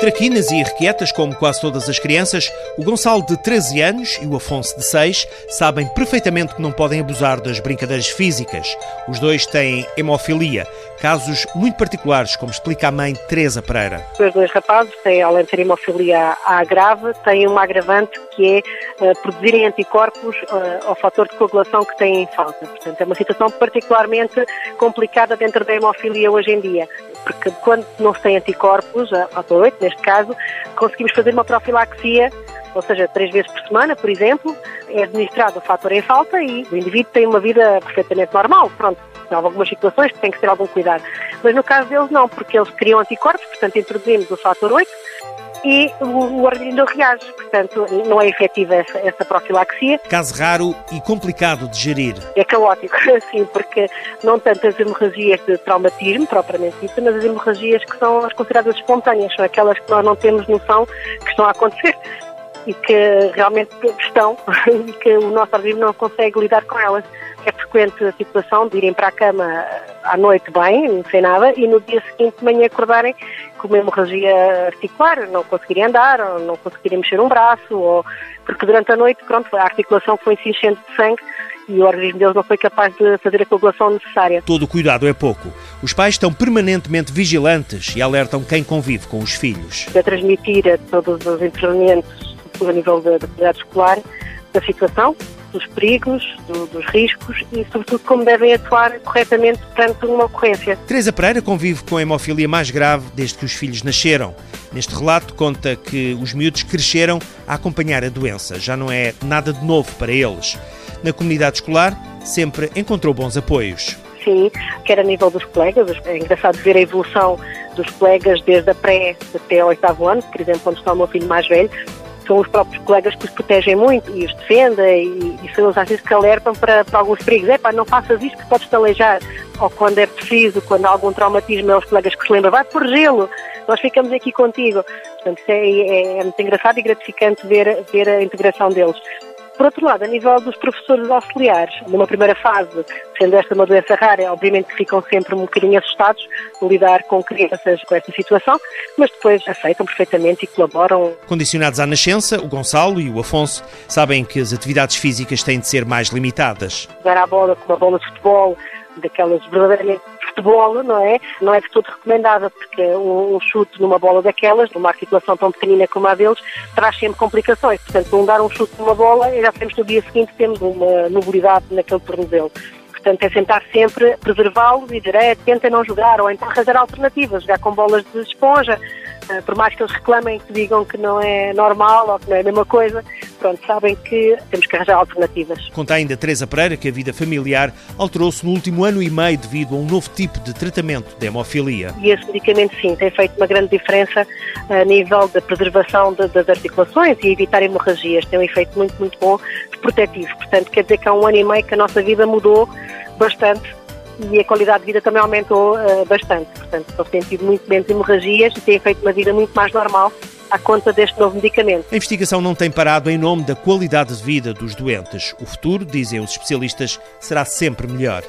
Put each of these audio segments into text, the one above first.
Traquinas e irrequietas, como quase todas as crianças, o Gonçalo de 13 anos e o Afonso de 6 sabem perfeitamente que não podem abusar das brincadeiras físicas. Os dois têm hemofilia, casos muito particulares, como explica a mãe Teresa Pereira. Os dois rapazes têm, além de ter hemofilia A grave, têm uma agravante que é uh, produzirem anticorpos uh, ao fator de coagulação que têm em falta. Portanto, é uma situação particularmente complicada dentro da hemofilia hoje em dia porque quando não se tem anticorpos, fator 8 neste caso, conseguimos fazer uma profilaxia, ou seja, três vezes por semana, por exemplo, é administrado o fator em falta e o indivíduo tem uma vida perfeitamente normal. Pronto, há algumas situações que tem que ter algum cuidado. Mas no caso deles não, porque eles criam anticorpos, portanto introduzimos o fator 8 e o, organismo reage. Portanto, não é efetiva essa, essa profilaxia. Caso raro e complicado de gerir. É caótico, sim, porque não tanto as hemorragias de traumatismo, propriamente dito, mas as hemorragias que são as consideradas espontâneas, são aquelas que nós não temos noção que estão a acontecer e que realmente estão e que o nosso organismo não consegue lidar com elas. É frequente a situação de irem para a cama à noite bem, sem nada, e no dia seguinte de manhã acordarem com uma hemorragia articular, não conseguirem andar, ou não conseguirem mexer um braço, ou porque durante a noite, pronto, a articulação foi se enchendo de sangue e o organismo deles não foi capaz de fazer a coagulação necessária. Todo o cuidado é pouco. Os pais estão permanentemente vigilantes e alertam quem convive com os filhos. A transmitir a todos os intervenientes a nível da comunidade escolar da situação, dos perigos, do, dos riscos e, sobretudo, como devem atuar corretamente perante uma ocorrência. Teresa Pereira convive com a hemofilia mais grave desde que os filhos nasceram. Neste relato conta que os miúdos cresceram a acompanhar a doença. Já não é nada de novo para eles. Na comunidade escolar, sempre encontrou bons apoios. Sim, quer a nível dos colegas. É engraçado ver a evolução dos colegas desde a pré até ao oitavo ano, por exemplo, onde está o meu filho mais velho, são os próprios colegas que os protegem muito e os defendem e, e são eles às vezes que alertam para, para alguns perigos. É pá, não faças isto que podes te aleijar. Ou quando é preciso, quando há algum traumatismo, é os colegas que se lembram, vai por gelo, nós ficamos aqui contigo. Portanto, é, é, é muito engraçado e gratificante ver, ver a integração deles. Por outro lado, a nível dos professores auxiliares, numa primeira fase, sendo esta uma doença rara, obviamente que ficam sempre um bocadinho assustados de lidar com crianças com esta situação, mas depois aceitam perfeitamente e colaboram. Condicionados à nascença, o Gonçalo e o Afonso sabem que as atividades físicas têm de ser mais limitadas. Jogar à bola com uma bola de futebol, daquelas verdadeiramente futebol, não é? Não é de todo recomendada, porque um, um, chute numa bola daquelas, numa articulação tão pequenina como a deles, traz sempre complicações. Portanto, não dar um chute numa bola, já sabemos que no dia seguinte temos uma mobilidade naquele tornozelo. Portanto, é tentar sempre preservá-los e dizer, tenta não jogar, ou então arranjar alternativas, jogar com bolas de esponja, eh, por mais que eles reclamem, que digam que não é normal ou que não é a mesma coisa, pronto, sabem que temos que arranjar alternativas. Conta ainda Teresa Pereira que a vida familiar alterou-se no último ano e meio devido a um novo tipo de tratamento de hemofilia. E esse medicamento, sim, tem feito uma grande diferença a nível da preservação de, das articulações e evitar hemorragias. Tem um efeito muito, muito bom de protetivo. Portanto, quer dizer que há um ano e meio que a nossa vida mudou bastante e a qualidade de vida também aumentou uh, bastante. Portanto, estão têm tido muito menos hemorragias e têm feito uma vida muito mais normal à conta deste novo medicamento. A investigação não tem parado em nome da qualidade de vida dos doentes. O futuro, dizem os especialistas, será sempre melhor.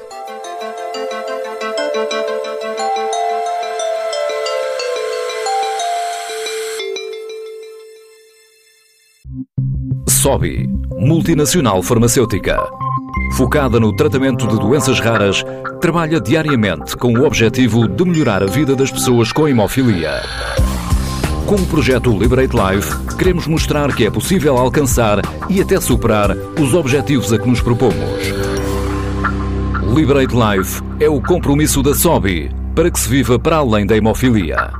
SOBI, multinacional farmacêutica focada no tratamento de doenças raras, trabalha diariamente com o objetivo de melhorar a vida das pessoas com hemofilia. Com o projeto Liberate Life, queremos mostrar que é possível alcançar e até superar os objetivos a que nos propomos. Liberate Life é o compromisso da SOBI para que se viva para além da hemofilia.